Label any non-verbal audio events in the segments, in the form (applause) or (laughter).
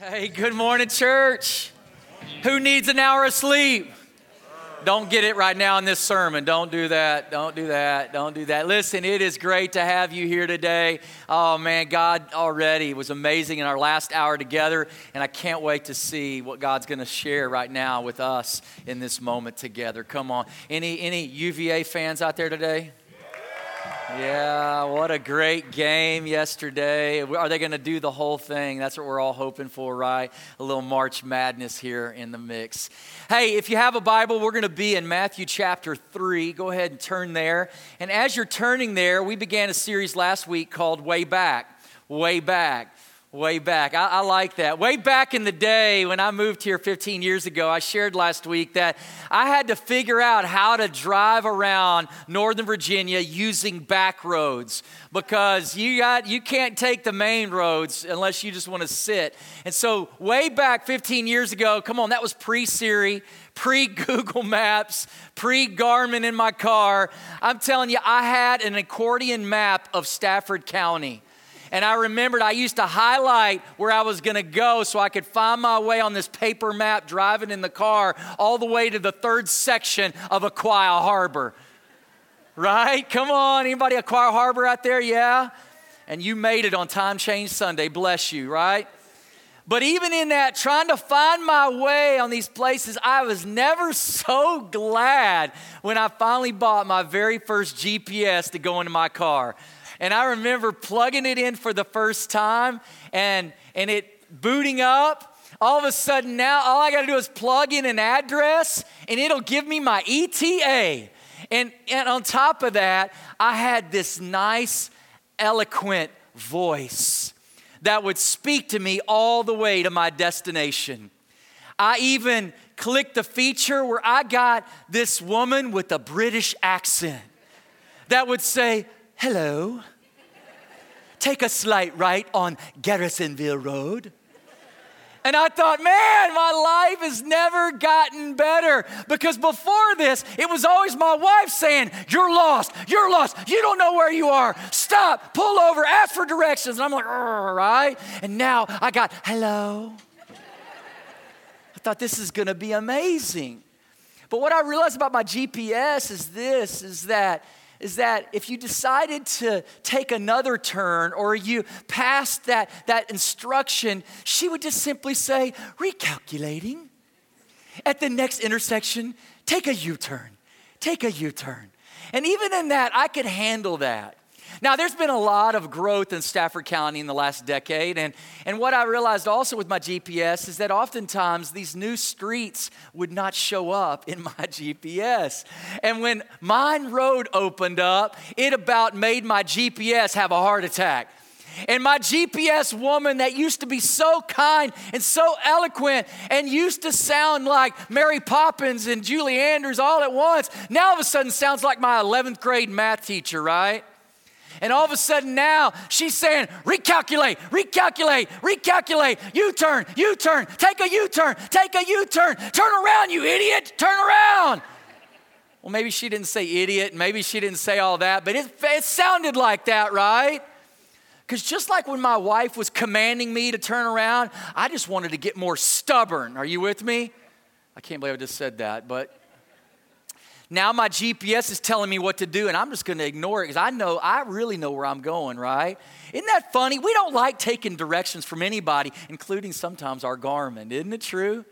Hey, good morning, church. Who needs an hour of sleep? Don't get it right now in this sermon. Don't do that. Don't do that. Don't do that. Listen, it is great to have you here today. Oh, man, God already was amazing in our last hour together, and I can't wait to see what God's going to share right now with us in this moment together. Come on. Any, any UVA fans out there today? Yeah, what a great game yesterday. Are they going to do the whole thing? That's what we're all hoping for, right? A little March Madness here in the mix. Hey, if you have a Bible, we're going to be in Matthew chapter 3. Go ahead and turn there. And as you're turning there, we began a series last week called Way Back. Way Back. Way back. I, I, like that. Way back in the day when I moved here 15 years ago, I shared last week that I had to figure out how to drive around Northern Virginia using back roads because you got you can't take the main roads unless you just want to sit. And so way back 15 years ago, come on, that was pre-Siri, pre-Google (laughs) Maps, pre-Garmin in my car. I'm telling you, I had an accordion map of Stafford County. And I remembered I used to highlight where I was going to go so I could find my way on this paper map driving in the car all the way to the third section of Aquia Harbor. Right? Come on, anybody Aquia Harbor out there? Yeah? And you made it on Time Change Sunday. Bless you, right? But even in that, trying to find my way on these places, I was never so glad when I finally bought my very first GPS to go into my car. And I remember plugging it in for the first time and, and it booting up. All of a sudden, now all I got to do is plug in an address and it'll give me my ETA. And, and on top of that, I had this nice, eloquent voice that would speak to me all the way to my destination. I even clicked the feature where I got this woman with a British accent that would say, Hello. Take a slight right on Garrisonville Road. And I thought, man, my life has never gotten better. Because before this, it was always my wife saying, You're lost, you're lost, you don't know where you are. Stop, pull over, ask for directions. And I'm like, right? And now I got, hello. I thought this is gonna be amazing. But what I realized about my GPS is this is that is that if you decided to take another turn or you passed that, that instruction, she would just simply say, recalculating. At the next intersection, take a U turn, take a U turn. And even in that, I could handle that. Now, there's been a lot of growth in Stafford County in the last decade. And, and what I realized also with my GPS is that oftentimes these new streets would not show up in (laughs) my GPS. And when Mine Road opened up, it about made my GPS have a heart attack. And my GPS woman that used to be so kind and so eloquent and used to sound like Mary Poppins and Julie Andrews all at once, now all of a sudden sounds like my 11th grade math teacher, right? And all of a sudden now she's saying, recalculate, recalculate, recalculate, U turn, U turn, take a U turn, take a U turn, turn around, you idiot, turn around. Well, maybe she didn't say idiot, maybe she didn't say all that, but it, it sounded like that, right? Because just like when my wife was commanding me to turn around, I just wanted to get more stubborn. Are you with me? I can't believe I just said that, but now my GPS is telling me what to do, and I'm just gonna ignore it because I know, I really know where I'm going, right? Isn't that funny? We don't like taking directions from anybody, including sometimes our Garmin. Isn't it true?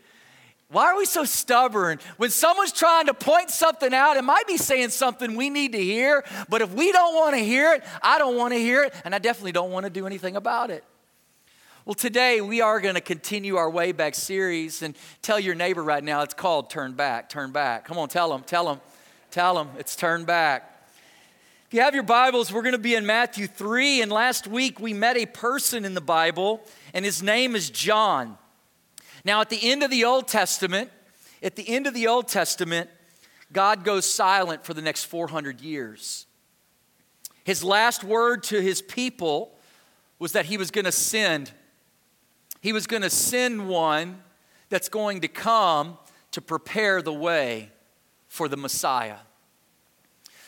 Why are we so stubborn? When someone's trying to point something out, it might be saying something we need to hear, but if we don't want to hear it, I don't want to hear it, and I definitely don't want to do anything about it. Well, today we are going to continue our Way Back series and tell your neighbor right now it's called Turn Back, Turn Back. Come on, tell them, tell them. Tell them it's Turn back. If you have your Bibles, we're going to be in Matthew 3. And last week we met a person in the Bible, and his name is John. Now, at the end of the Old Testament, at the end of the Old Testament, God goes silent for the next 400 years. His last word to his people was that he was going to send. He was going to send one that's going to come to prepare the way for the Messiah.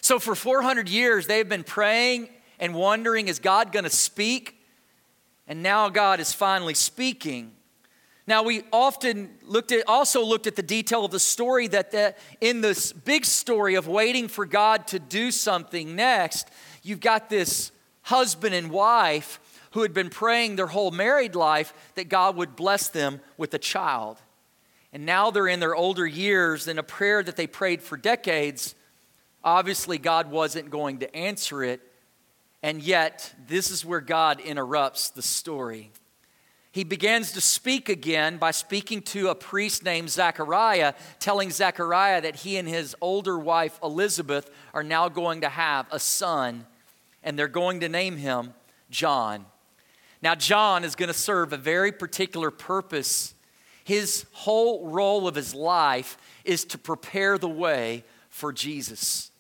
So, for 400 years, they've been praying and wondering is God going to speak? And now God is finally speaking. Now, we often looked at, also looked at the detail of the story that the, in this big story of waiting for God to do something next, you've got this husband and wife who had been praying their whole married life that God would bless them with a child. And now they're in their older years, and a prayer that they prayed for decades, obviously God wasn't going to answer it. And yet, this is where God interrupts the story he begins to speak again by speaking to a priest named Zechariah, telling Zechariah that he and his older wife Elizabeth are now going to have a son, and they're going to name him John. Now, John is going to serve a very particular purpose. His whole role of his life is to prepare the way for Jesus.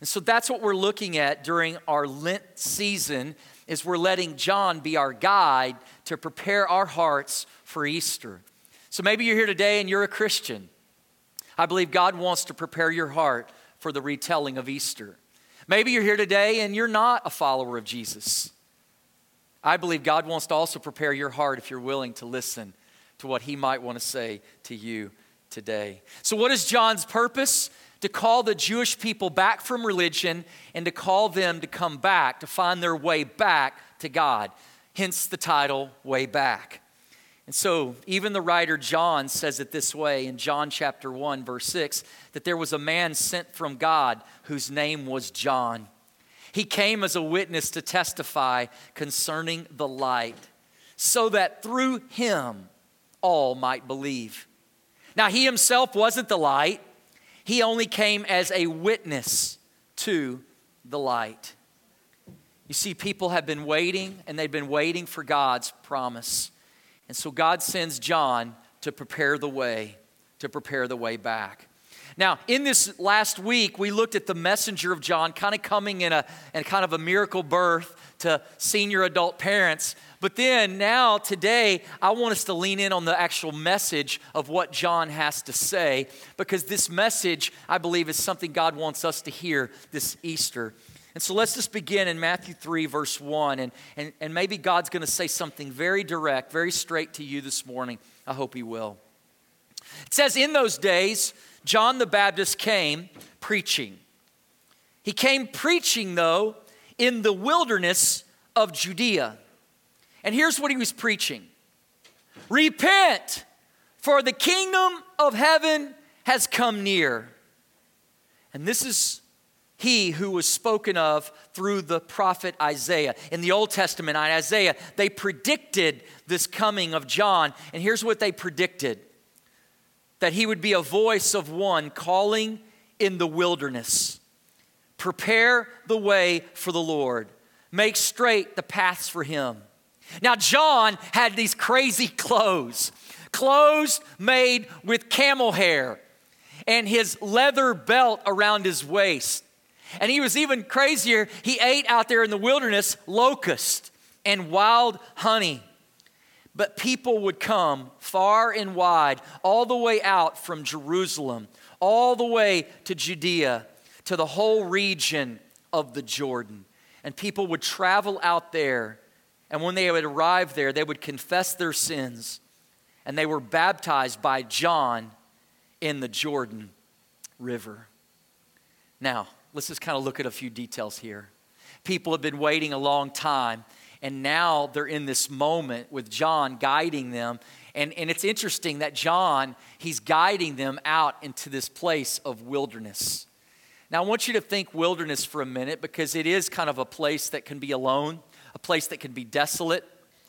And so that's what we're looking at during our Lent season is we're letting John be our guide to prepare our hearts for Easter. So maybe you're here today and you're a Christian. I believe God wants to prepare your heart for the retelling of Easter. Maybe you're here today and you're not a follower of Jesus. I believe God wants to also prepare your heart if you're willing to listen to what he might want to say to you today. So, what is John's purpose? To call the Jewish people back from religion and to call them to come back, to find their way back to God hence the title Way Back. And so, even the writer John says it this way in John chapter 1, verse 6 that there was a man sent from God whose name was John. He came as a witness to testify concerning the light, so that through him all might believe. Now, he himself wasn't the light, he only came as a witness to the light. You see, people have been waiting and they've been waiting for God's promise. And so God sends John to prepare the way, to prepare the way back. Now, in this last week, we looked at the messenger of John kind of coming in a, in kind of a miracle birth to senior adult parents. But then now, today, I want us to lean in on the actual message of what John has to say because this message, I believe, is something God wants us to hear this Easter. And so let's just begin in Matthew 3, verse 1. And, and, and maybe God's going to say something very direct, very straight to you this morning. I hope He will. It says, In those days, John the Baptist came preaching. He came preaching, though, in the wilderness of Judea. And here's what he was preaching Repent, for the kingdom of heaven has come near. And this is he who was spoken of through the prophet Isaiah. In the Old Testament, Isaiah, they predicted this coming of John. And here's what they predicted that he would be a voice of one calling in the wilderness. Prepare the way for the Lord, make straight the paths for him. Now, John had these crazy (laughs) clothes, clothes made with camel hair, and his leather belt around his waist. And he was even crazier. He ate out there in the wilderness locust and wild honey. But people would come far and wide, all the way out from Jerusalem, all the way to Judea, to the whole region of the Jordan. And people would travel out there. And when they would arrive there, they would confess their sins. And they were baptized by John in the Jordan River. Now, let's just kind of look at a few details here. People have been waiting a long time, and now they're in this moment with John guiding them. And, and it's interesting that John, he's guiding them out into this place of wilderness. Now, I want you to think wilderness for a minute because it is kind of a place that can be alone, a place that can be desolate,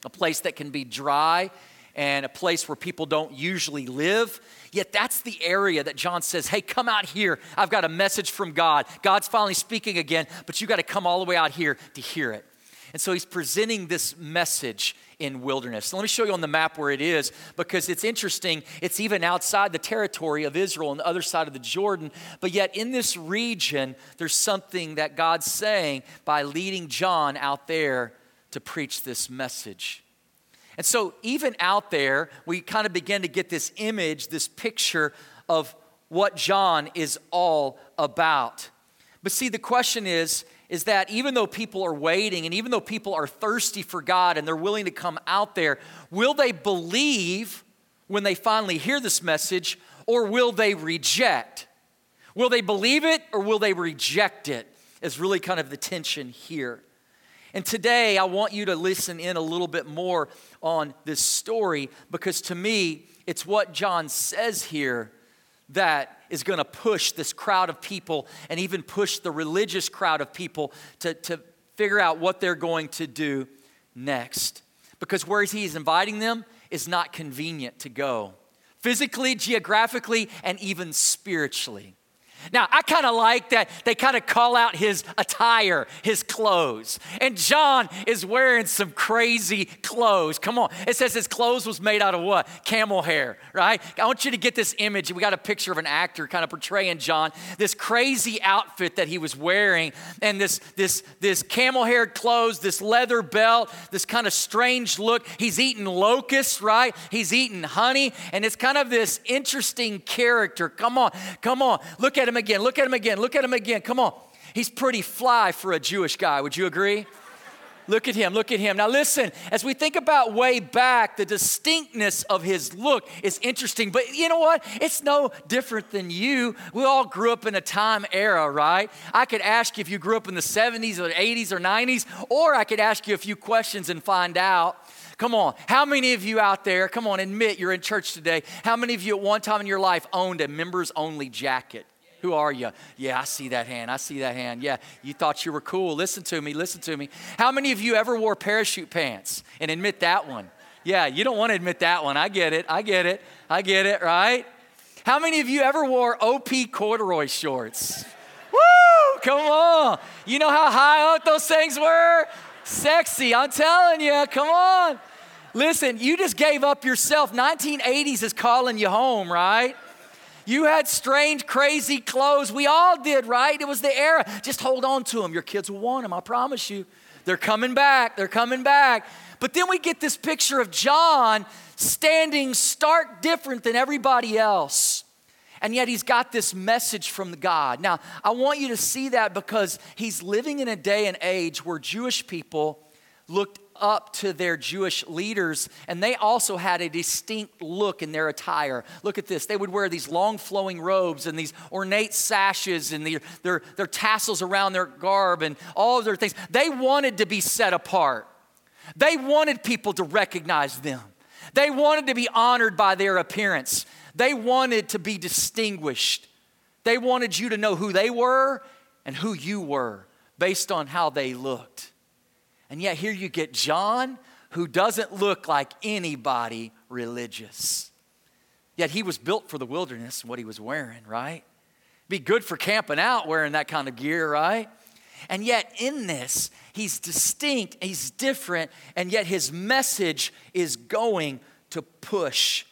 a place that can be dry, and a place where people don't usually live. Yet that's the area that John says, hey, come out here. I've got a message from God. God's finally speaking again, but you got to come all the way out here to hear it. And so he's presenting this message in wilderness. So let me show you on the map where it is because it's interesting. It's even outside the territory of Israel on the other side of the Jordan. But yet, in this region, there's something that God's saying by leading John out there to preach this message. And so, even out there, we kind of begin to get this image, this picture of what John is all about. But see, the question is, is that even though people are waiting and even though people are thirsty for God and they're willing to come out there, will they believe when they finally hear this message, or will they reject? Will they believe it or will they reject it? Is really kind of the tension here. And today, I want you to listen in a little bit more on this story because to me, it's what John says here that is going to push this crowd of people and even push the religious crowd of people to, to figure out what they're going to do next. Because where he's inviting them is not convenient to go physically, geographically, and even spiritually. Now, I kind of like that they kind of call out his attire, his clothes. And John is wearing some crazy clothes. Come on. It says his clothes was made out of what? Camel hair, right? I want you to get this image. We got a picture of an actor kind of portraying John, this crazy outfit that he was wearing, and this, this, this camel haired clothes, this leather belt, this kind of strange look. He's eating locusts, right? He's eating honey, and it's kind of this interesting character. Come on, come on. Look at him again. Look at him again. Look at him again. Come on. He's pretty fly for a Jewish guy. Would you agree? Look at him, look at him. Now, listen, as we think about way back, the distinctness of his look is interesting, but you know what? It's no different than you. We all grew up in a time era, right? I could ask you if you grew up in the 70s or 80s or 90s, or I could ask you a few questions and find out. Come on. How many of you out there, come on, admit you're in church today. How many of you at one time in your life owned a members only jacket? Who are you? Yeah, I see that hand. I see that hand. Yeah, you thought you were cool. Listen to me. Listen to me. How many of you ever wore parachute pants and admit that one? Yeah, you don't want to admit that one. I get it. I get it. I get it, right? How many of you ever wore OP corduroy shorts? (laughs) Woo! Come on. You know how high up those things were? Sexy. I'm telling you. Come on. Listen, you just gave up yourself. 1980s is calling you home, right? You had strange, crazy clothes. We all did, right? It was the era. Just hold on to them. Your kids will want them, I promise you. They're coming back. They're coming back. But then we get this picture of John standing stark different than everybody else. And yet he's got this message from God. Now, I want you to see that because he's living in a day and age where Jewish people looked up to their Jewish leaders, and they also had a distinct look in their attire. Look at this. They would wear these long flowing robes and these ornate sashes and the, their, their tassels around their garb and all of their things. They wanted to be set apart, they wanted people to recognize them, they wanted to be honored by their appearance, they wanted to be distinguished. They wanted you to know who they were and who you were based on how they looked. And yet, here you get John, who doesn't look like anybody religious. Yet, he was built for the wilderness, what he was wearing, right? Be good for camping out wearing that kind of gear, right? And yet, in this, he's distinct, he's different, and yet his message is going to push.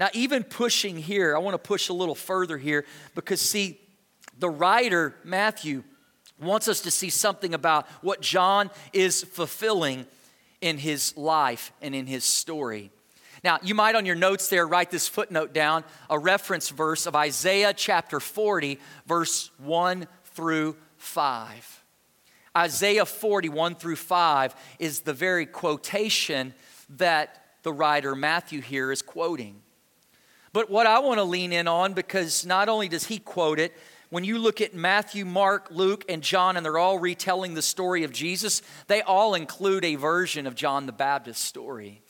Now, even pushing here, I want to push a little further here because, see, the writer, Matthew, wants us to see something about what John is fulfilling in his life and in his story. Now, you might on your notes there write this footnote down, a reference verse of Isaiah chapter 40, verse 1 through 5. Isaiah 41 through 5 is the very quotation that the writer Matthew here is quoting. But what I want to lean in on, because not only does he quote it, when you look at Matthew, Mark, Luke, and John, and they're all retelling the story of Jesus, they all include a version of John the Baptist's story.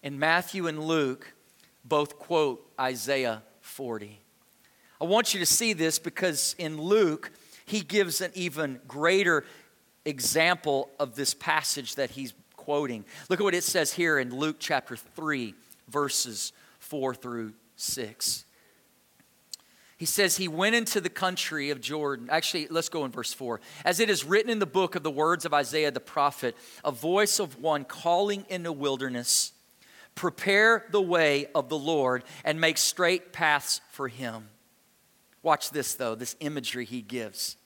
And Matthew and Luke both quote Isaiah 40. I want you to see this because in Luke, he gives an even greater example of this passage that he's quoting. Look at what it says here in Luke chapter 3, verses 4 through 6. He says he went into the country of Jordan. Actually, let's go in verse 4. As it is written in the book of the words of Isaiah the prophet, a voice of one calling in the wilderness, prepare the way of the Lord and make straight paths for him. Watch this, though, this imagery he gives.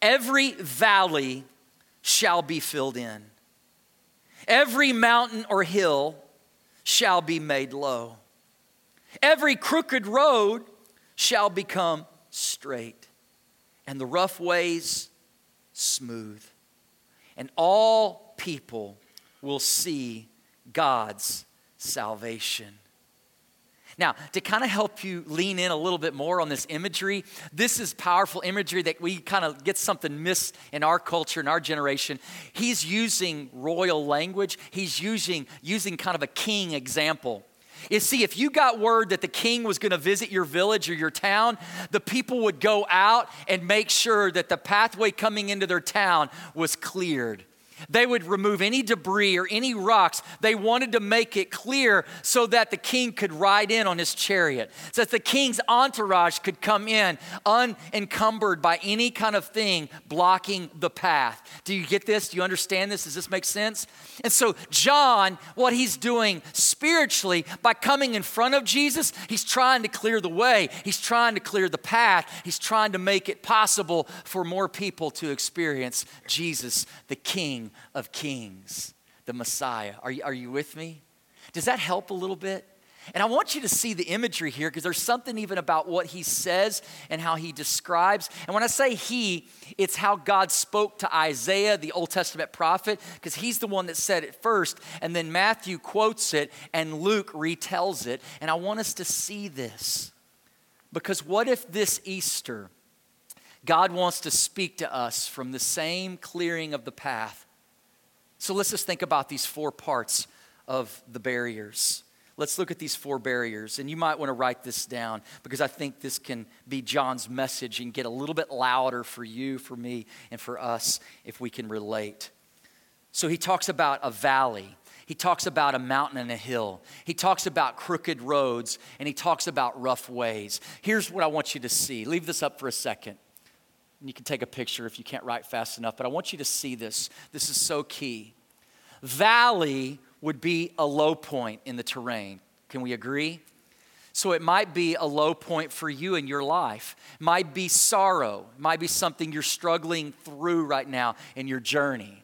Every valley shall be filled in, every mountain or hill shall be made low, every crooked road shall become straight, and the rough ways smooth. And all people will see God's salvation. Now, to kind of help you lean in a little bit more on this imagery, this is powerful imagery that we kind of get something missed in our culture, in our generation. He's using royal language, he's using, using kind of a king example. You see, if you got word that the king was going to visit your village or your town, the people would go out and make sure that the pathway coming into their town was cleared. They would remove any debris or any rocks. They wanted to make it clear so that the king could ride in on his chariot, so that the king's entourage could come in unencumbered by any kind of thing blocking the path. Do you get this? Do you understand this? Does this make sense? And so, John, what he's doing spiritually by coming in front of Jesus, he's trying to clear the way, he's trying to clear the path, he's trying to make it possible for more people to experience Jesus, the King of Kings, the Messiah. Are you, are you with me? Does that help a little bit? And I want you to see the imagery here because there's something even about what he says and how he describes. And when I say he, it's how God spoke to Isaiah, the Old Testament prophet, because he's the one that said it first. And then Matthew quotes it and Luke retells it. And I want us to see this. Because what if this Easter, God wants to speak to us from the same clearing of the path so let's just think about these four parts of the barriers. Let's look at these four barriers. And you might want to write this down because I think this can be John's message and get a little bit louder for you, for me, and for us if we can relate. So he talks about a valley. He talks about a mountain and a hill. He talks about crooked roads and he talks about rough ways. Here's what I want you to see. Leave this up for a second. And you can take a picture if you can't write fast enough, but I want you to see this. This is so key. Valley would be a low point in the terrain. Can we agree? So it might be a low point for you in your life. Might be sorrow. Might be something you're struggling through right now in your journey.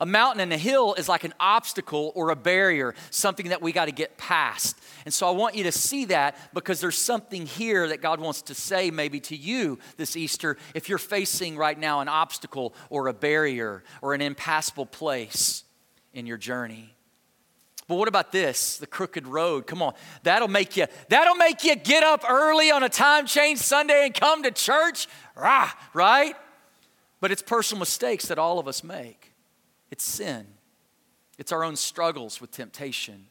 A mountain and a hill is like an obstacle or a barrier, something that we got to get past. And so I want you to see that because there's something here that God wants to say maybe to you this Easter if you're facing right now an obstacle or a barrier or an impassable place in your journey. But what about this? The crooked road. Come on. That'll make you that'll make you get up early on a time change Sunday and come to church. Rah, right? But it's personal mistakes that all of us make. It's sin, it's our own struggles with temptation.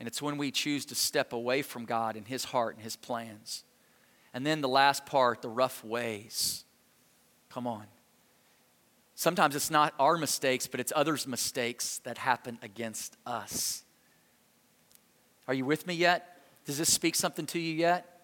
And it's when we choose to step away from God and His heart and His plans. And then the last part, the rough ways. Come on. Sometimes it's not our mistakes, but it's others' mistakes that happen against us. Are you with me yet? Does this speak something to you yet?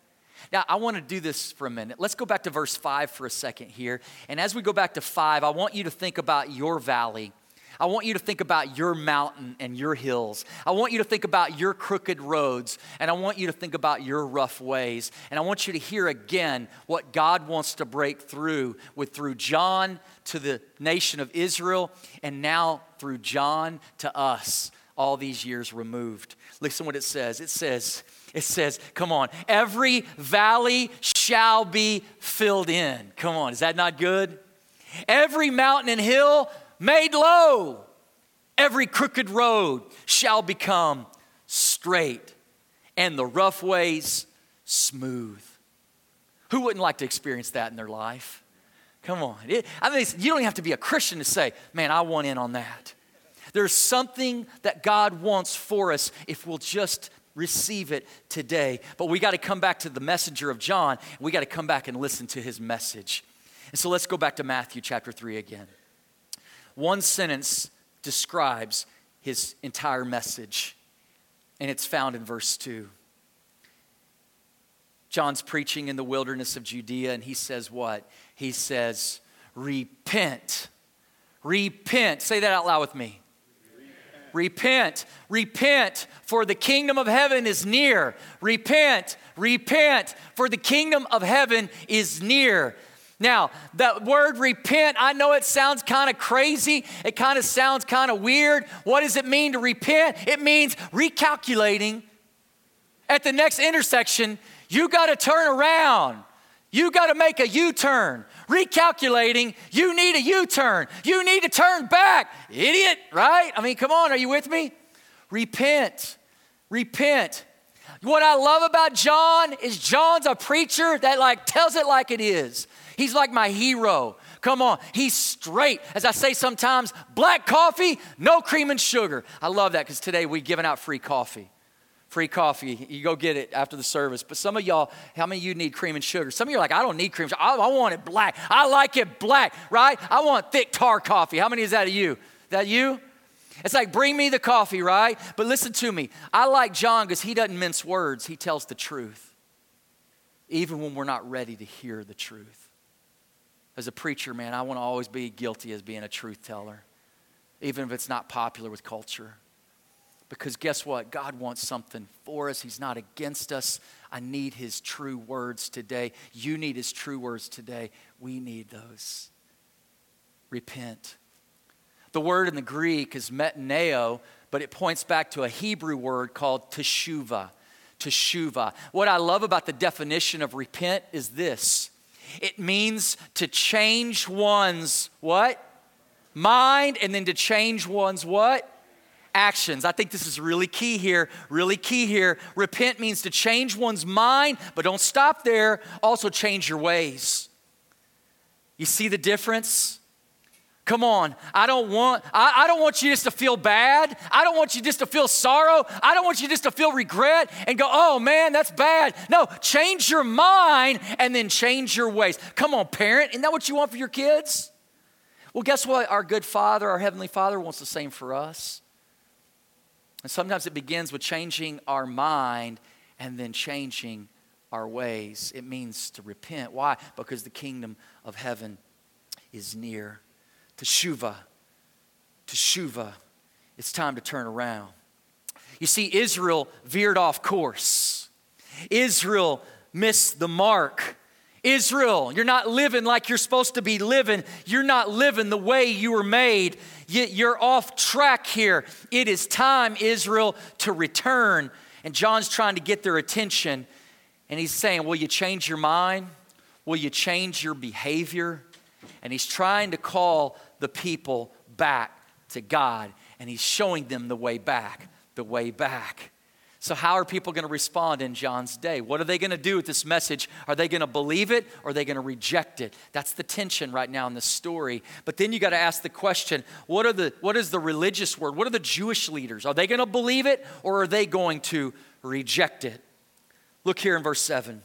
Now, I want to do this for a minute. Let's go back to verse 5 for a second here. And as we go back to 5, I want you to think about your valley I want you to think about your mountain and your hills. I want you to think about your crooked roads, and I want you to think about your rough ways. And I want you to hear again what God wants to break through with through John to the nation of Israel, and now through John to us, all these years removed. Listen what it says. It says, it says, come on, every valley shall be filled in. Come on, is that not good? Every mountain and hill made low. Every crooked road shall become straight, and the rough ways smooth. Who wouldn't like to experience that in their life? Come on. It, I mean, you don't have to be a Christian to say, man, I want in on that. There's something that God wants for us if we'll just receive it today. But we got to come back to the messenger of John. We got to come back and listen to his message. And so let's go back to Matthew chapter 3 again. One sentence describes his entire message, and it's found in verse 2. John's preaching in the wilderness of Judea, and he says, What? He says, Repent. Repent. Say that out loud with me. Repent. Repent, for the kingdom of heaven is near. Repent, repent, for the kingdom of heaven is near. Now, that word repent, I know it sounds kind of crazy. It kind of sounds kind of weird. What does it mean to repent? It means recalculating. At the next intersection, you got to turn around. You got to make a U turn. Recalculating, you need a U turn. You need to turn back. Idiot, right? I mean, come on, are you with me? Repent. Repent. What I love about John is John's a preacher that like tells it like it is. He's like my hero. Come on, he's straight. As I say sometimes, black coffee, no cream and sugar. I love that because today we're giving out free coffee. Free coffee. You go get it after the service. But some of y'all, how many of you need cream and sugar? Some of you are like, I don't need cream. I, I want it black. I like it black, right? I want thick tar coffee. How many is that of you? That you? It's like, bring me the coffee, right? But listen to me. I like John because he doesn't mince words, he tells the truth, even when we're not ready to hear the truth as a preacher, man, I want to always be guilty as being a truth teller, even if it's not popular with culture. Because guess what? God wants something for us. He's not against us. I need His true words today. You need His true words today. We need those. Repent. The word in the Greek is metanoeo, but it points back to a Hebrew word called teshuva. Teshuva. What I love about the definition of repent is this it means to change one's what? Mind and then to change one's what? Actions. I think this is really key here. Really key here. Repent means to change one's mind, but don't stop there. Also change your ways. You see the difference? Come on. I don't want I, I, don't want you just to feel bad. I don't want you just to feel sorrow. I don't want you just to feel regret and go, "Oh man, that's bad." No, change your mind and then change your ways. Come on, parent. Isn't that what you want for your kids? Well, guess what? Our good Father, our heavenly Father wants the same for us. And sometimes it begins with changing our mind and then changing our ways. It means to repent. Why? Because the kingdom of heaven is near. Teshuva. Teshuva. It's time to turn around. You see, Israel veered off course. Israel missed the mark. Israel, you're not living like you're supposed to be living. You're not living the way you were made. You're off track here. It is time, Israel, to return. And John's trying to get their attention. And he's saying, Will you change your mind? Will you change your behavior? And he's trying to call the people back to God, and He's showing them the way back, the way back. So, how are people going to respond in John's day? What are they going to do with this message? Are they going to believe it or are they going to reject it? That's the tension right now in the story. But then you got to ask the question what, are the, what is the religious word? What are the Jewish leaders? Are they going to believe it or are they going to reject it? Look here in verse 7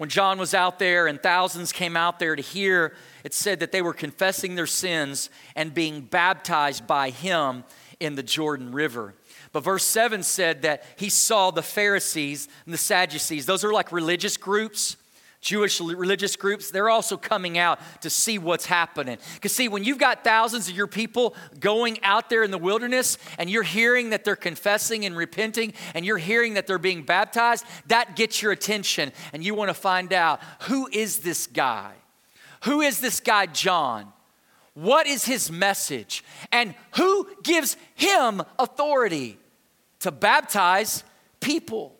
when John was out there and thousands came out there to hear, it said that they were confessing their sins and being baptized by him in the Jordan River. But verse 7 said that he saw the Pharisees and the Sadducees. Those are like religious groups Jewish religious groups, they're also coming out to see what's happening. Because, see, when you've got thousands of your people going out there in the wilderness and you're hearing that they're confessing and repenting and you're hearing that they're being baptized, that gets your attention and you want to find out who is this guy? Who is this guy, John? What is his message? And who gives him authority to baptize people?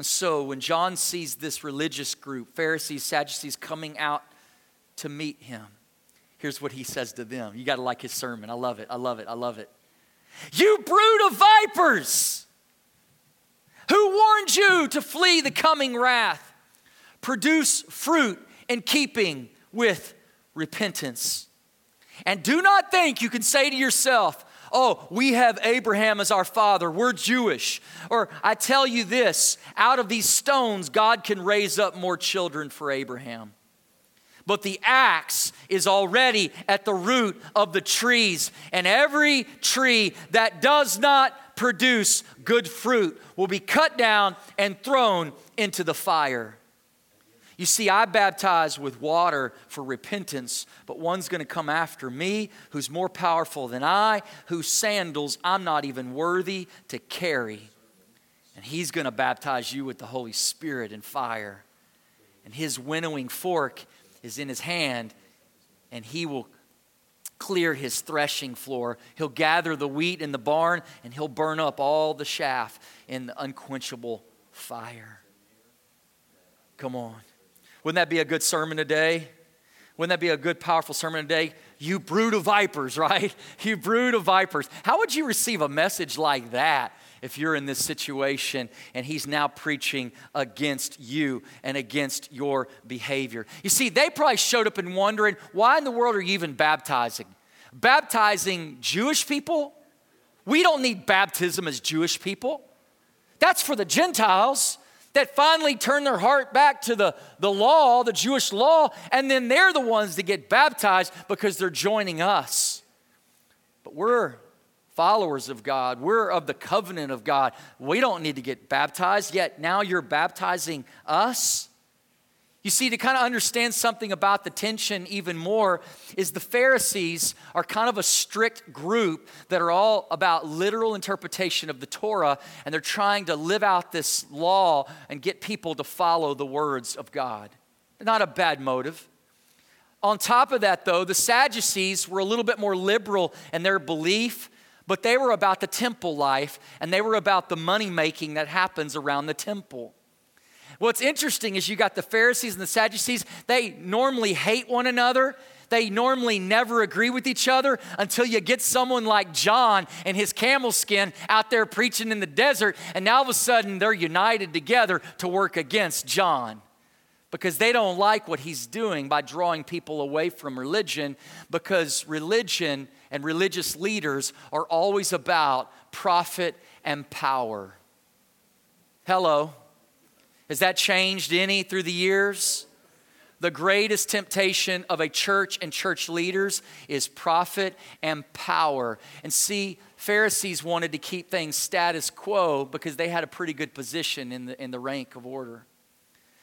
And so when John sees this religious group, Pharisees, Sadducees, coming out to meet him, here's what he says to them. You got to like his sermon. I love it. I love it. I love it. You brood of vipers! Who warned you to flee the coming wrath? Produce fruit in keeping with repentance. And do not think you can say to yourself, oh, we have Abraham as our father, we're Jewish. Or I tell you this out of these stones, God can raise up more children for Abraham. But the axe is already at the root of the trees, and every tree that does not produce good fruit will be cut down and thrown into the fire. You see, I baptize with water for repentance, but one's going to come after me who's more powerful than I, whose sandals I'm not even worthy to carry. And he's going to baptize you with the Holy Spirit and fire. And his winnowing fork is in his hand, and he will clear his threshing floor. He'll gather the wheat in the barn, and he'll burn up all the chaff in the unquenchable fire. Come on. Wouldn't that be a good sermon today? Wouldn't that be a good, powerful sermon today? You brood of vipers, (laughs) right? You brood of vipers. How would you receive a message like that if you're in this situation and he's now preaching against you and against your behavior. You see, they probably showed up and wondering, why in the world are you even baptizing? Baptizing Jewish people? We don't need baptism as Jewish people. That's for the Gentiles that finally turn their heart back to the, the law, the Jewish law, and then they're the ones that get baptized because they're joining us. But we're followers of God, we're of the covenant of God. We don't need to get baptized, yet now you're baptizing us. You see, to kind of understand something about the tension even more, is the Pharisees are kind of a strict group that are all about literal interpretation of the Torah, and they're trying to live out this law and get people to follow the words of God. Not a bad motive. On top of that, though, the Sadducees were a little bit more liberal in their belief, but they were about the temple life and they were about the money making that happens around the temple. What's interesting is you got the Pharisees and the Sadducees, they normally hate one another. They normally never agree with each other until you get someone like John and his camel skin out there preaching in the desert, and now all of a sudden they're united together to work against John because they don't like what he's doing by drawing people away from religion because religion and religious leaders are always about profit and power. Hello. Has that changed any through the years? The greatest temptation of a church and church leaders is profit and power. And see, Pharisees wanted to keep things status quo because they had a pretty good position in the, in the rank of order.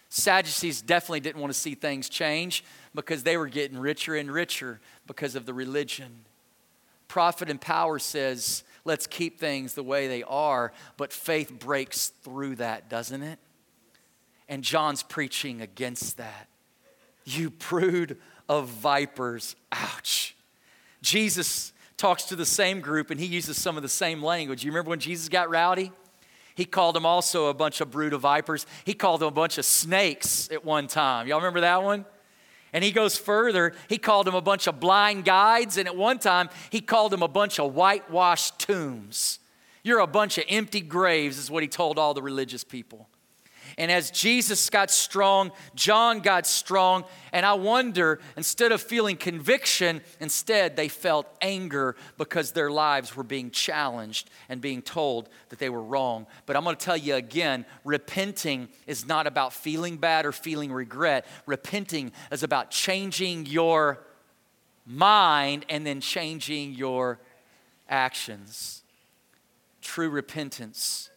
Sadducees definitely didn't want to see things change because they were getting richer and richer because of the religion. Profit and power says, let's keep things the way they are, but faith breaks through that, doesn't it? And John's preaching against that. You brood of vipers. Ouch. Jesus talks to the same group and he uses some of the same language. You remember when Jesus got rowdy? He called them also a bunch of brood of vipers. He called them a bunch of snakes at one time. Y'all remember that one? And he goes further. He called them a bunch of blind guides. And at one time, he called them a bunch of whitewashed tombs. You're a bunch of empty graves, is what he told all the religious people. And as Jesus got strong, John got strong. And I wonder, instead of feeling conviction, instead they felt anger because their lives were being challenged and being told that they were wrong. But I'm going to tell you again repenting is not about feeling bad or feeling regret. Repenting is about changing your mind and then changing your actions. True repentance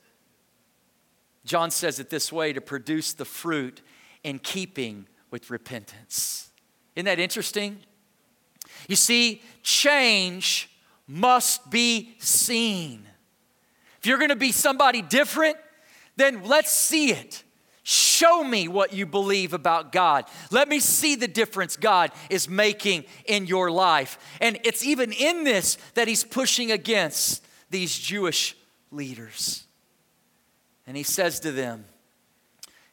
John says it this way to produce the fruit in keeping with repentance. Isn't that interesting? You see, change must be seen. If you're going to be somebody different, then let's see it. Show me what you believe about God. Let me see the difference God is making in your life. And it's even in this that he's pushing against these Jewish leaders. And he says to them,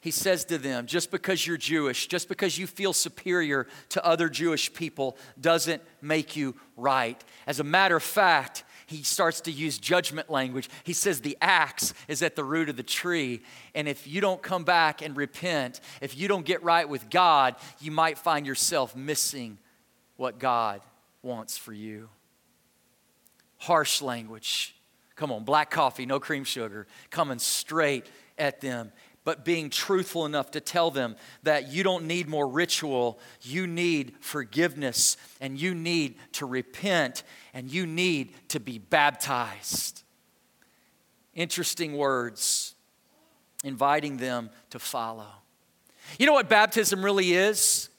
he says to them, just because you're Jewish, just because you feel superior to other Jewish people, doesn't make you right. As a matter of fact, he starts to use judgment language. He says the axe is at the root of the tree. And if you don't come back and repent, if you don't get right with God, you might find yourself missing what God wants for you. Harsh language. Come on, black coffee, no cream sugar, coming straight at them, but being truthful enough to tell them that you don't need more ritual, you need forgiveness, and you need to repent, and you need to be baptized. Interesting words, inviting them to follow. You know what baptism really is?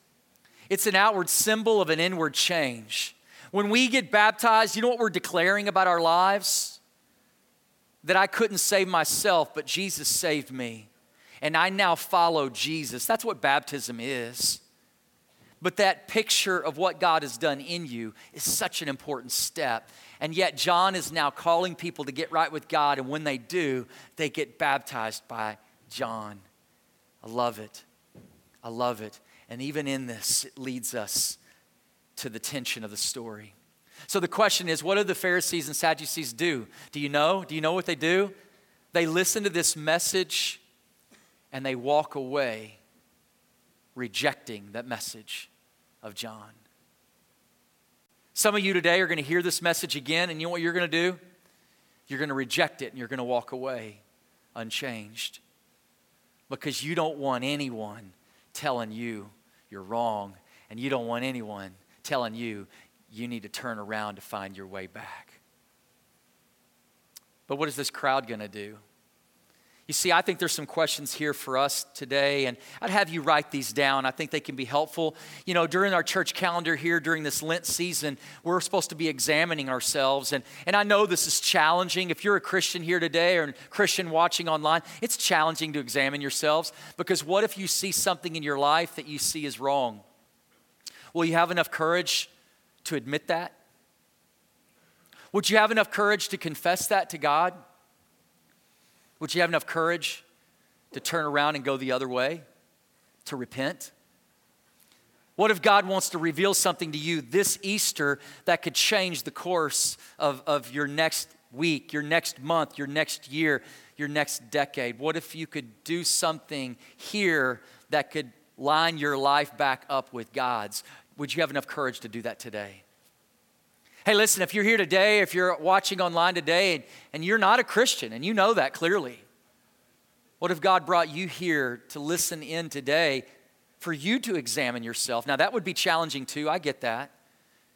It's an outward symbol of an inward change. When we get baptized, you know what we're declaring about our lives? That I couldn't save myself, but Jesus saved me. And I now follow Jesus. That's what baptism is. But that picture of what God has done in you is such an important step. And yet, John is now calling people to get right with God. And when they do, they get baptized by John. I love it. I love it. And even in this, it leads us to the tension of the story. So the question is what do the Pharisees and Sadducees do? Do you know? Do you know what they do? They listen to this message and they walk away rejecting that message of John. Some of you today are going to hear this message again, and you know what you're going to do? You're going to reject it and you're going to walk away unchanged because you don't want anyone telling you you're wrong, and you don't want anyone telling you you need to turn around to find your way back. But what is this crowd going to do? You see, I think there's some questions here for us today, and I'd have you write these down. I think they can be helpful. You know, during our church calendar here, during this Lent season, we're supposed to be examining ourselves. And, and I know this is challenging. If you're a Christian here today or a Christian watching online, it's challenging to examine yourselves because what if you see something in your life that you see is wrong? Will you have enough courage to admit that? Would you have enough courage to confess that to God? Would you have enough courage to turn around and go the other way, to repent? What if God wants to reveal something to you this Easter that could change the course of, of your next week, your next month, your next year, your next decade? What if you could do something here that could line your life back up with God's? Would you have enough courage to do that today? Hey, listen, if you're here today, if you're watching online today, and, and you're not a Christian, and you know that clearly, what if God brought you here to listen in today for you to examine yourself? Now, that would be challenging too. I get that.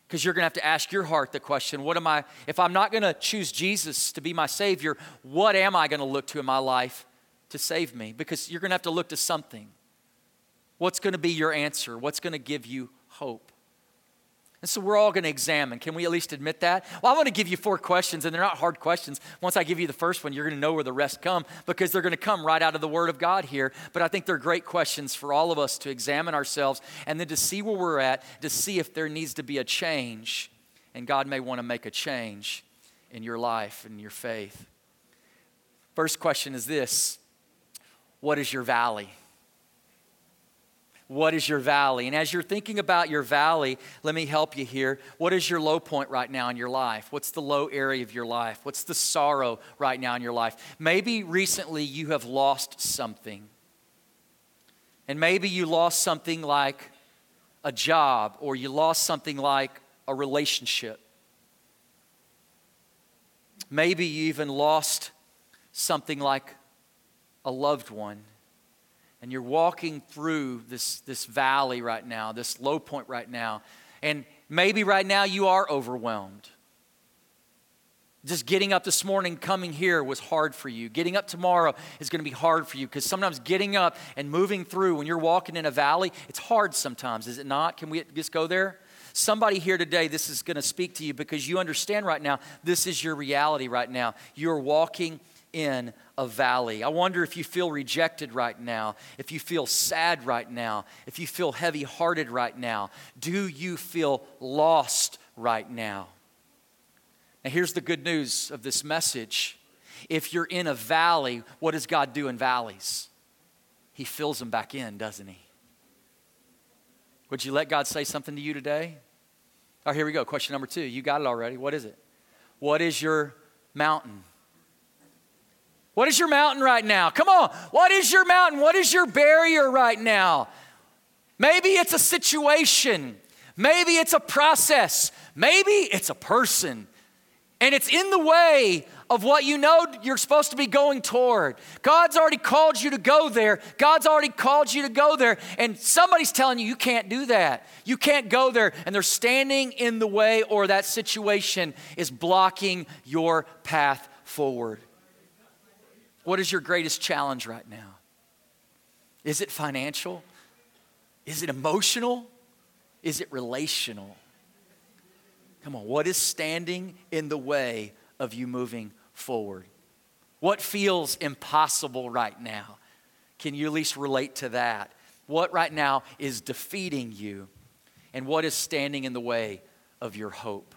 Because you're going to have to ask your heart the question what am I, if I'm not going to choose Jesus to be my Savior, what am I going to look to in my life to save me? Because you're going to have to look to something. What's going to be your answer? What's going to give you hope? And so we're all going to examine. Can we at least admit that? Well, I want to give you four questions, and they're not hard questions. Once I give you the first one, you're going to know where the rest come because they're going to come right out of the Word of God here. But I think they're great questions for all of us to examine ourselves and then to see where we're at, to see if there needs to be a change. And God may want to make a change in your life and your faith. First question is this What is your valley? What is your valley? And as you're thinking about your valley, let me help you here. What is your low point right now in your life? What's the low area of your life? What's the sorrow right now in your life? Maybe recently you have lost something. And maybe you lost something like a job, or you lost something like a relationship. Maybe you even lost something like a loved one and you're walking through this, this valley right now, this low point right now, and maybe right now you are overwhelmed. Just getting up this morning, coming here was hard for you. Getting up tomorrow is going to be hard for you because sometimes getting up and moving through when you're walking in a valley, it's hard sometimes, is it not? Can we just go there? Somebody here today, this is going to speak to you because you understand right now, this is your reality right now. You're walking in a valley. I wonder if you feel rejected right now, if you feel sad right now, if you feel heavy hearted right now. Do you feel lost right now? Now, here's the good news of this message. If you're in a valley, what does God do in valleys? He fills them back in, doesn't He? Would you let God say something to you today? All right, here we go. Question number two. You got it already. What is it? What is your mountain? What is your mountain right now? Come on. What is your mountain? What is your barrier right now? Maybe it's a situation. Maybe it's a process. Maybe it's a person. And it's in the way of what you know you're supposed to be going toward. God's already called you to go there. God's already called you to go there. And somebody's telling you you can't do that. You can't go there. And they're standing in the way, or that situation is blocking your path forward. What is your greatest challenge right now? Is it financial? Is it emotional? Is it relational? Come on, what is standing in the way of you moving forward? What feels impossible right now? Can you at least relate to that? What right now is defeating you? And what is standing in the way of your hope?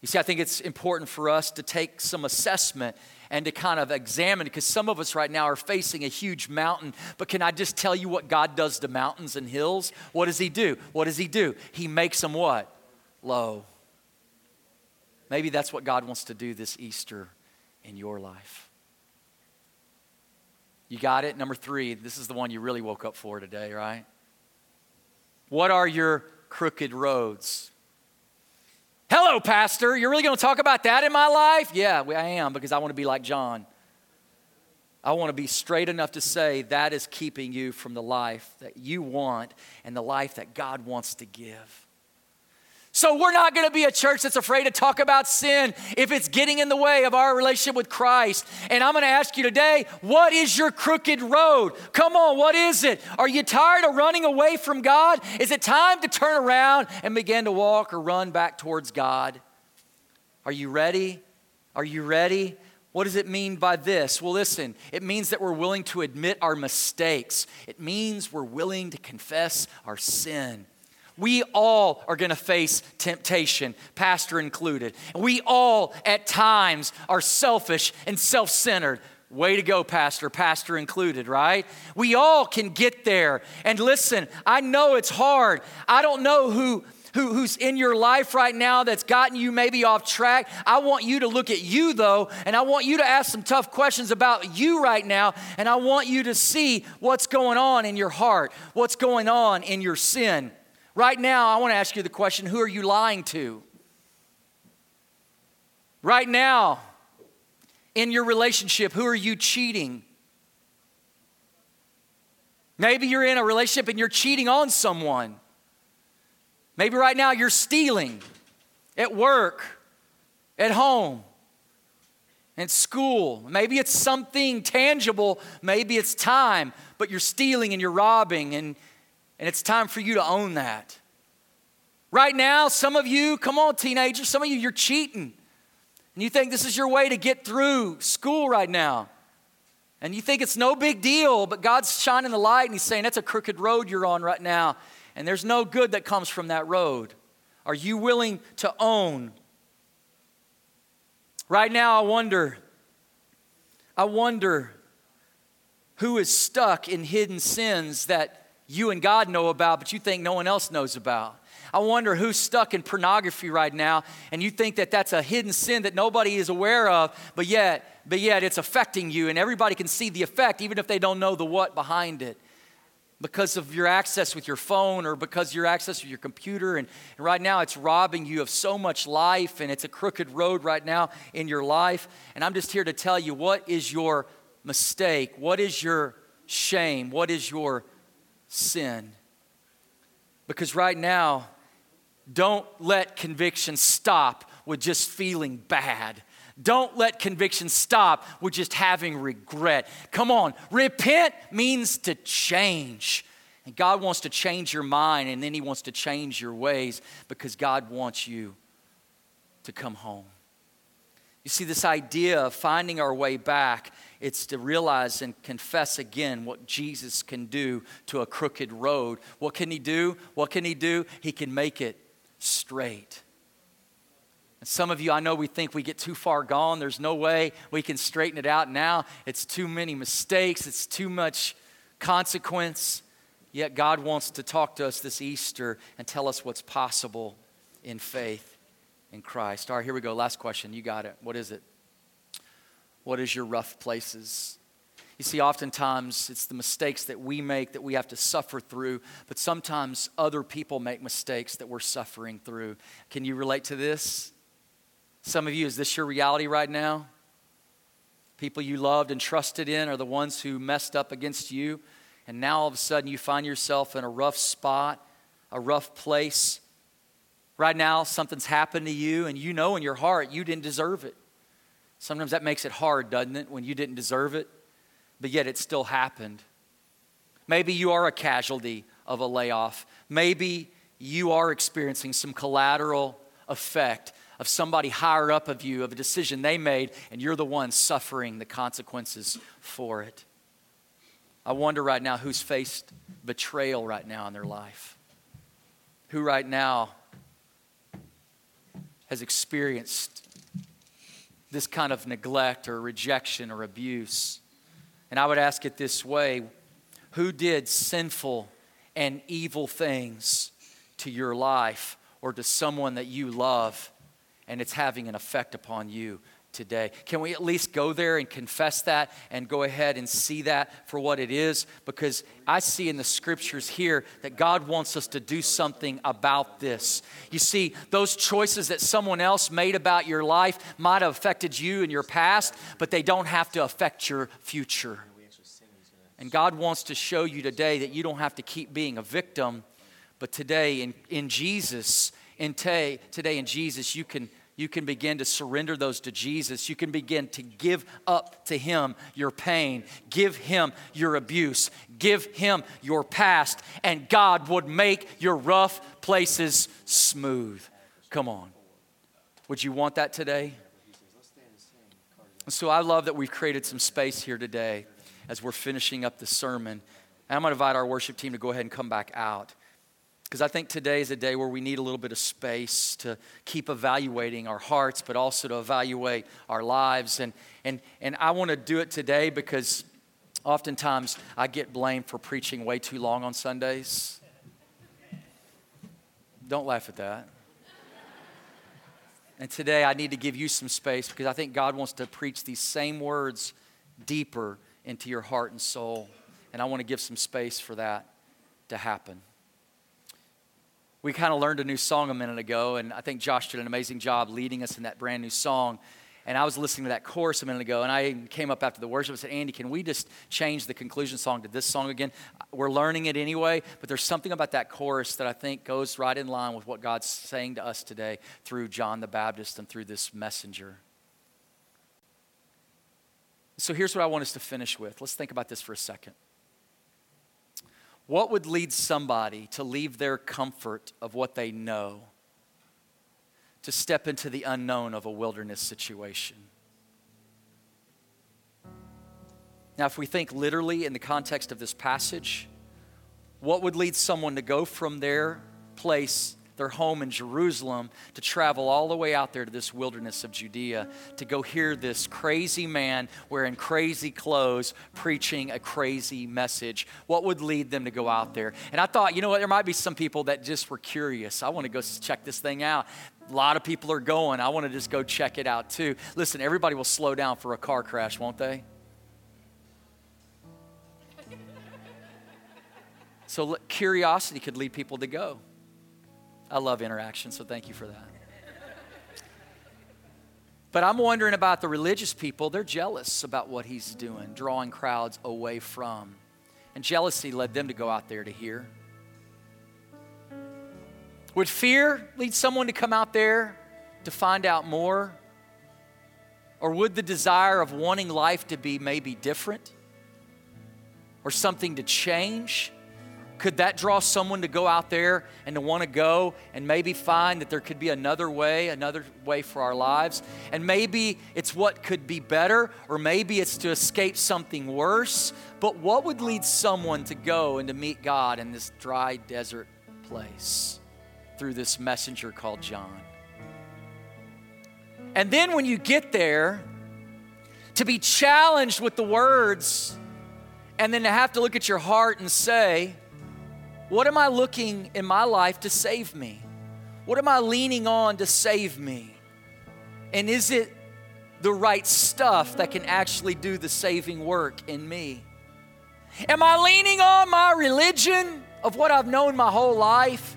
You see, I think it's important for us to take some assessment and to kind of examine because some of us right now are facing a huge mountain. But can I just tell you what God does to mountains and hills? What does He do? What does He do? He makes them what? Low. Maybe that's what God wants to do this Easter in your life. You got it? Number three, this is the one you really woke up for today, right? What are your crooked roads? Hello, Pastor. You're really going to talk about that in my life? Yeah, I am because I want to be like John. I want to be straight enough to say that is keeping you from the life that you want and the life that God wants to give. So, we're not going to be a church that's afraid to talk about sin if it's getting in the way of our relationship with Christ. And I'm going to ask you today what is your crooked road? Come on, what is it? Are you tired of running away from God? Is it time to turn around and begin to walk or run back towards God? Are you ready? Are you ready? What does it mean by this? Well, listen, it means that we're willing to admit our mistakes. It means we're willing to confess our sin. We all are going to face temptation, pastor included. We all, at times, are selfish and self centered. Way to go, Pastor, Pastor included, right? We all can get there. And listen, I know it's hard. I don't know who. Who, who's in your life right now that's gotten you maybe off track. I want you to look at you though, and I want you to ask some tough questions about you right now, and I want you to see what's going on in your heart, what's going on in your sin. Right now, I want to ask you the question who are you lying to? Right now, in your relationship, who are you cheating? Maybe you're in a relationship and you're cheating on someone. Maybe right now you're stealing at work, at home, at school. Maybe it's something tangible, maybe it's time, but you're stealing and you're robbing and and it's time for you to own that. Right now, some of you, come on, teenagers, some of you, you're cheating. And you think this is your way to get through school right now. And you think it's no big deal, but God's shining the light and He's saying, that's a crooked road you're on right now. And there's no good that comes from that road. Are you willing to own? Right now, I wonder, I wonder who is stuck in hidden sins that you and God know about, but you think no one else knows about. I wonder who's stuck in pornography right now, and you think that that's a hidden sin that nobody is aware of, but yet, but yet it's affecting you, and everybody can see the effect, even if they don't know the what behind it. Because of your access with your phone or because your access with your computer. And, and right now, it's robbing you of so much life, and it's a crooked road right now in your life. And I'm just here to tell you what is your mistake? What is your shame? What is your sin. Because right now, don't let conviction stop with just feeling bad. Don't let conviction stop with just having regret. Come on, repent means to change. And God wants to change your mind and then He wants to change your ways because God wants you to come home. You see, this idea of finding our way back it's to realize and confess again what Jesus can do to a crooked road. What can He do? What can He do? He can make it straight. And some of you, I know we think we get too far gone. There's no way we can straighten it out now. It's too many mistakes, it's too much consequence. Yet God wants to talk to us this Easter and tell us what's possible in faith in Christ. All right, here we go. Last question. You got it. What is it? What is your rough places? You see, oftentimes it's the mistakes that we make that we have to suffer through, but sometimes other people make mistakes that we're suffering through. Can you relate to this? Some of you, is this your reality right now? People you loved and trusted in are the ones who messed up against you, and now all of a sudden you find yourself in a rough spot, a rough place. Right now, something's happened to you, and you know in your heart you didn't deserve it. Sometimes that makes it hard, doesn't it, when you didn't deserve it, but yet it still happened. Maybe you are a casualty of a layoff. Maybe you are experiencing some collateral effect of somebody higher up of you, of a decision they made, and you're the one suffering the consequences for it. I wonder right now who's faced betrayal right now in their life. Who right now has experienced this kind of neglect or rejection or abuse. And I would ask it this way Who did sinful and evil things to your life or to someone that you love, and it's having an effect upon you today. Can we at least go there and confess that and go ahead and see that for what it is? Because I see in the scriptures here that God wants us to do something about this. You see, those choices that someone else made about your life might have affected you in your past, but they don't have to affect your future. And God wants to show you today that you don't have to keep being a victim, but today in, in Jesus, in today, today in Jesus, you can you can begin to surrender those to Jesus. You can begin to give up to Him your pain, give Him your abuse, give Him your past, and God would make your rough places smooth. Come on. Would you want that today? So I love that we've created some space here today as we're finishing up the sermon. I'm going to invite our worship team to go ahead and come back out. Because I think today is a day where we need a little bit of space to keep evaluating our hearts, but also to evaluate our lives. And, and, and I want to do it today because oftentimes I get blamed for preaching way too long on Sundays. Don't laugh at that. And today I need to give you some space because I think God wants to preach these same words deeper into your heart and soul. And I want to give some space for that to happen we kind of learned a new song a minute ago, and I think Josh did an amazing job leading us in that brand new song. And I was listening to that chorus a minute ago, and I came up after the worship and said, Andy, can we just change the conclusion song to this song again? We're learning it anyway, but there's something about that chorus that I think goes right in line with what God's saying to us today through John the Baptist and through this messenger. So here's what I want us to finish with. Let's think about this for a second. What would lead somebody to leave their comfort of what they know to step into the unknown of a wilderness situation? Now, if we think literally in the context of this passage, what would lead someone to go from their place their home in Jerusalem to travel all the way out there to this wilderness of Judea to go hear this crazy man wearing crazy clothes preaching a crazy message. What would lead them to go out there? And I thought, you know what, there might be some people that just were curious. I want to go check this thing out. A lot of people are going. I want to just go check it out too. Listen, everybody will slow down for a car crash, won't they? (laughs) So curiosity could lead people to go. I love interaction, so thank you for that. But I'm wondering about the religious people. They're jealous about what he's doing, drawing crowds away from. And jealousy led them to go out there to hear. Would fear lead someone to come out there to find out more? Or would the desire of wanting life to be maybe different or something to change could that draw someone to go out there and to want to go and maybe find that there could be another way, another way for our lives? And maybe it's what could be better, or maybe it's to escape something worse. But what would lead someone to go and to meet God in this dry desert place through this messenger called John? And then when you get there, to be challenged with the words, and then to have to look at your heart and say, what am I looking in my life to save me? What am I leaning on to save me? And is it the right stuff that can actually do the saving work in me? Am I leaning on my religion of what I've known my whole life?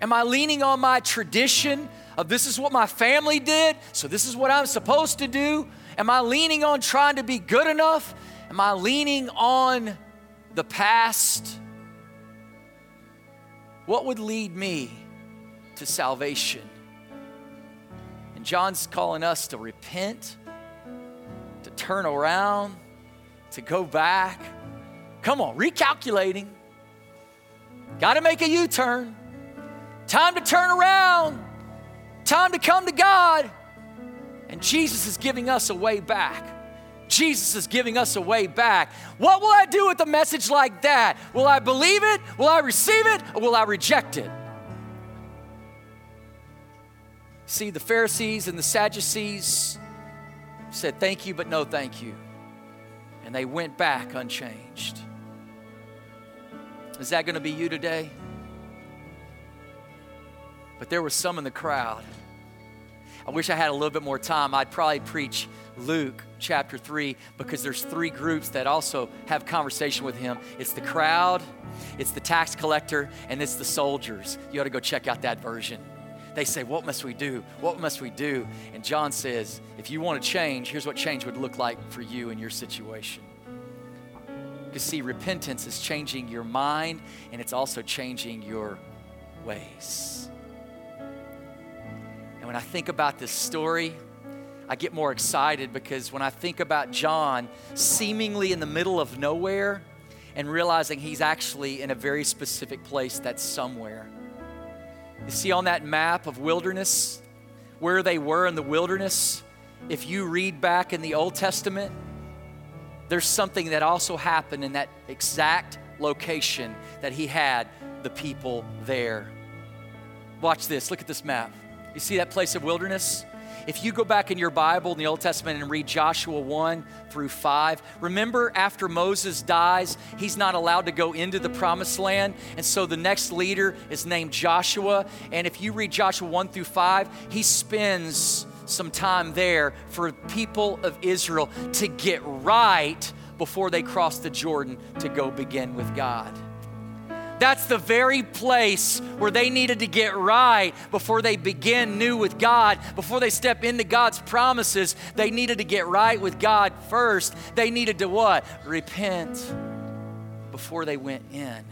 Am I leaning on my tradition of this is what my family did, so this is what I'm supposed to do? Am I leaning on trying to be good enough? Am I leaning on the past? What would lead me to salvation? And John's calling us to repent, to turn around, to go back. Come on, recalculating. Got to make a U turn. Time to turn around. Time to come to God. And Jesus is giving us a way back. Jesus is giving us a way back. What will I do with a message like that? Will I believe it? Will I receive it? Or will I reject it? See, the Pharisees and the Sadducees said, Thank you, but no thank you. And they went back unchanged. Is that going to be you today? But there were some in the crowd I wish I had a little bit more time. I'd probably preach Luke chapter 3 because there's three groups that also have conversation with him. It's the crowd, it's the tax collector, and it's the soldiers. You ought to go check out that version. They say, What must we do? What must we do? And John says, If you want to change, here's what change would look like for you in your situation. Because, see, repentance is changing your mind and it's also changing your ways. And when I think about this story, I get more excited because when I think about John seemingly in the middle of nowhere and realizing he's actually in a very specific place that's somewhere. You see on that map of wilderness, where they were in the wilderness, if you read back in the Old Testament, there's something that also happened in that exact location that he had the people there. Watch this, look at this map. You see that place of wilderness? If you go back in your Bible in the Old Testament and read Joshua 1 through 5, remember after Moses dies, he's not allowed to go into the promised land. And so the next leader is named Joshua. And if you read Joshua 1 through 5, he spends some time there for people of Israel to get right before they cross the Jordan to go begin with God. That's the very place where they needed to get right before they begin new with God, before they step into God's promises. They needed to get right with God first. They needed to what? Repent before they went in.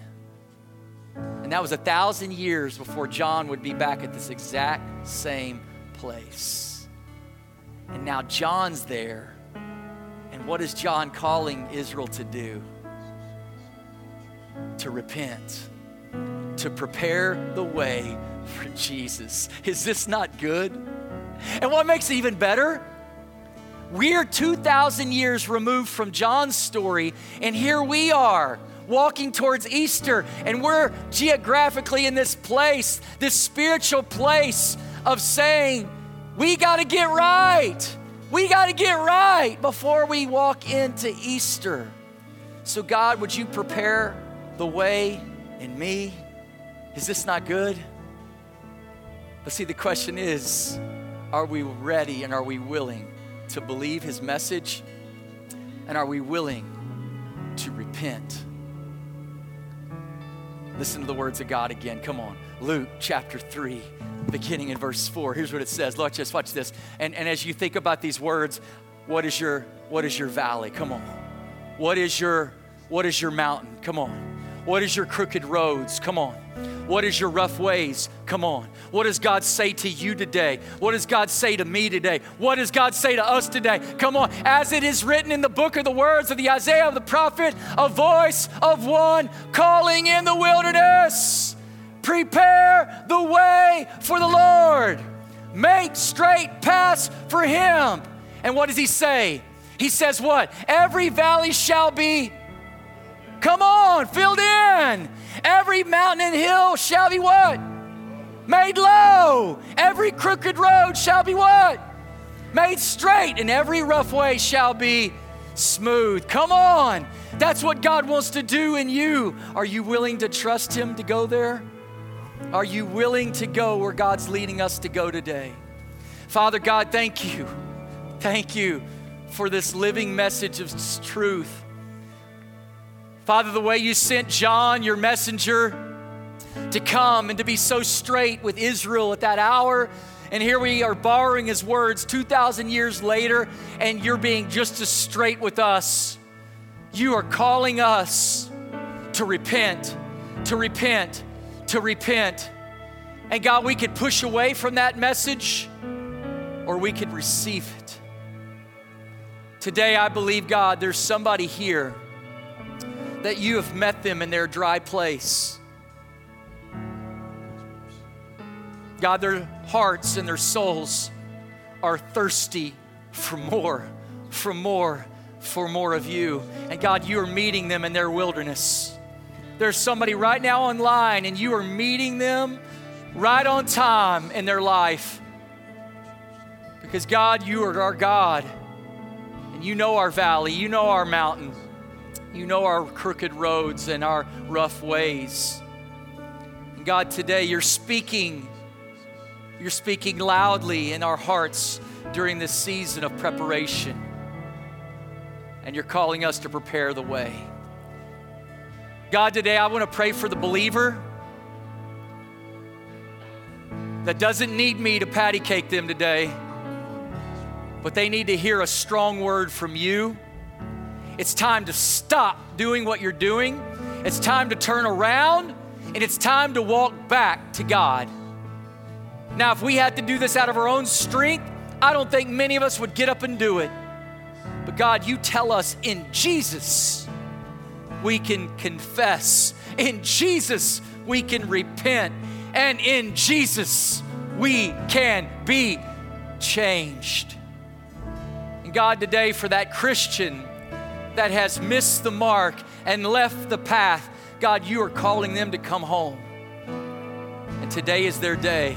And that was a thousand years before John would be back at this exact same place. And now John's there. And what is John calling Israel to do? To repent, to prepare the way for Jesus. Is this not good? And what makes it even better? We're 2,000 years removed from John's story, and here we are walking towards Easter, and we're geographically in this place, this spiritual place of saying, we got to get right. We got to get right before we walk into Easter. So, God, would you prepare the way in me? Is this not good? But see, the question is are we ready and are we willing to believe his message? And are we willing to repent? Listen to the words of God again. Come on. Luke chapter 3, beginning in verse 4. Here's what it says. Watch this, watch this. And, and as you think about these words, what is your what is your valley? Come on. What is your what is your mountain? Come on. What is your crooked roads? Come on. What is your rough ways? Come on. What does God say to you today? What does God say to me today? What does God say to us today? Come on. As it is written in the book of the words of the Isaiah of the prophet, a voice of one calling in the wilderness. Prepare the way for the Lord. Make straight paths for him. And what does he say? He says, What? Every valley shall be Come on, filled in. Every mountain and hill shall be what? Made low. Every crooked road shall be what? Made straight, and every rough way shall be smooth. Come on. That's what God wants to do in you. Are you willing to trust Him to go there? Are you willing to go where God's leading us to go today? Father God, thank you. Thank you for this living message of truth. Father, the way you sent John, your messenger, to come and to be so straight with Israel at that hour. And here we are borrowing his words 2,000 years later, and you're being just as straight with us. You are calling us to repent, to repent, to repent. And God, we could push away from that message or we could receive it. Today, I believe, God, there's somebody here that you have met them in their dry place. God, their hearts and their souls are thirsty for more, for more, for more of you. And God, you are meeting them in their wilderness. There's somebody right now online, and you are meeting them right on time in their life. Because God, you are our God, and you know our valley, you know our mountain. You know our crooked roads and our rough ways. And God, today you're speaking. you're speaking loudly in our hearts during this season of preparation. And you're calling us to prepare the way. God, today I want to pray for the believer that doesn't need me to patty cake them today, but they need to hear a strong word from you. It's time to stop doing what you're doing. It's time to turn around and it's time to walk back to God. Now, if we had to do this out of our own strength, I don't think many of us would get up and do it. But God, you tell us in Jesus we can confess, in Jesus we can repent, and in Jesus we can be changed. And God, today for that Christian that has missed the mark and left the path, God, you are calling them to come home. And today is their day.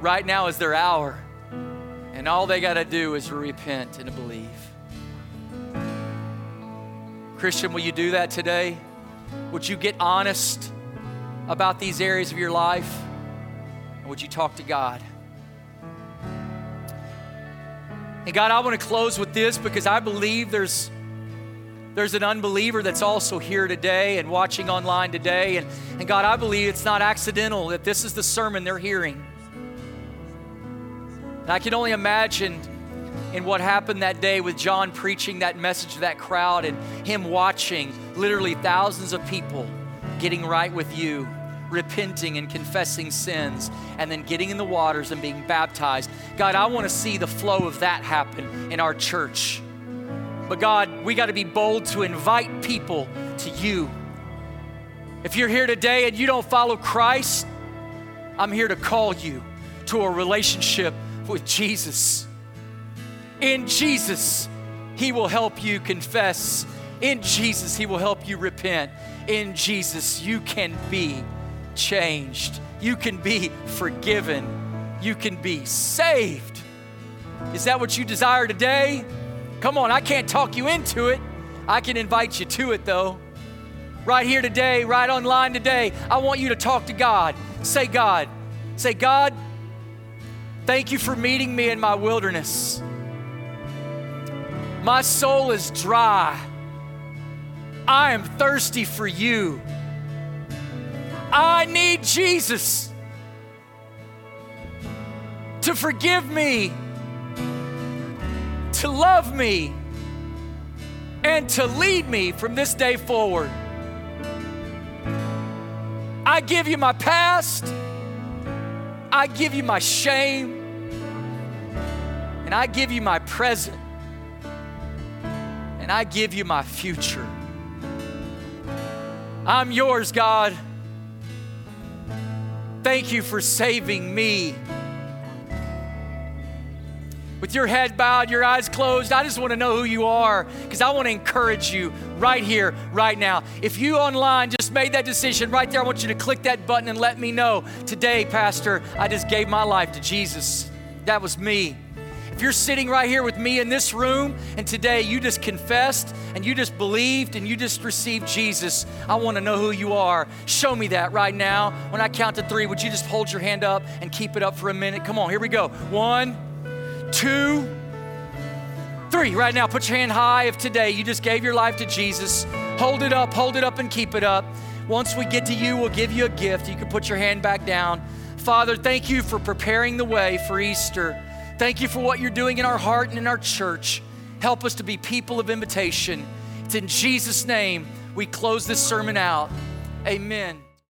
Right now is their hour. And all they got to do is repent and believe. Christian, will you do that today? Would you get honest about these areas of your life? And would you talk to God? And God, I want to close with this because I believe there's there's an unbeliever that's also here today and watching online today. And, and God, I believe it's not accidental that this is the sermon they're hearing. And I can only imagine in what happened that day with John preaching that message to that crowd and him watching literally thousands of people getting right with you, repenting and confessing sins, and then getting in the waters and being baptized. God, I want to see the flow of that happen in our church. But God, we got to be bold to invite people to you. If you're here today and you don't follow Christ, I'm here to call you to a relationship with Jesus. In Jesus, He will help you confess. In Jesus, He will help you repent. In Jesus, you can be changed. You can be forgiven. You can be saved. Is that what you desire today? Come on, I can't talk you into it. I can invite you to it though. Right here today, right online today, I want you to talk to God. Say, God, say, God, thank you for meeting me in my wilderness. My soul is dry. I am thirsty for you. I need Jesus to forgive me to love me and to lead me from this day forward. I give you my past, I give you my shame, and I give you my present, and I give you my future. I'm yours, God. Thank you for saving me with your head bowed, your eyes closed, I just want to know who you are because I want to encourage you right here, right now. If you online just made that decision right there, I want you to click that button and let me know today, Pastor, I just gave my life to Jesus. That was me. If you're sitting right here with me in this room and today you just confessed and you just believed and you just received Jesus, I want to know who you are. Show me that right now. When I count to three, would you just hold your hand up and keep it up for a minute? Come on, here we go. One two, three. Right now, put your hand high if today you just gave your life to Jesus. Hold it up, hold it up, and keep it up. Once we get to you, we'll give you a gift. You can put your hand back down. Father, thank you for preparing the way for Easter. Thank you for what you're doing in our heart and in our church. Help us to be people of invitation. It's in Jesus' name we close this sermon out. Amen.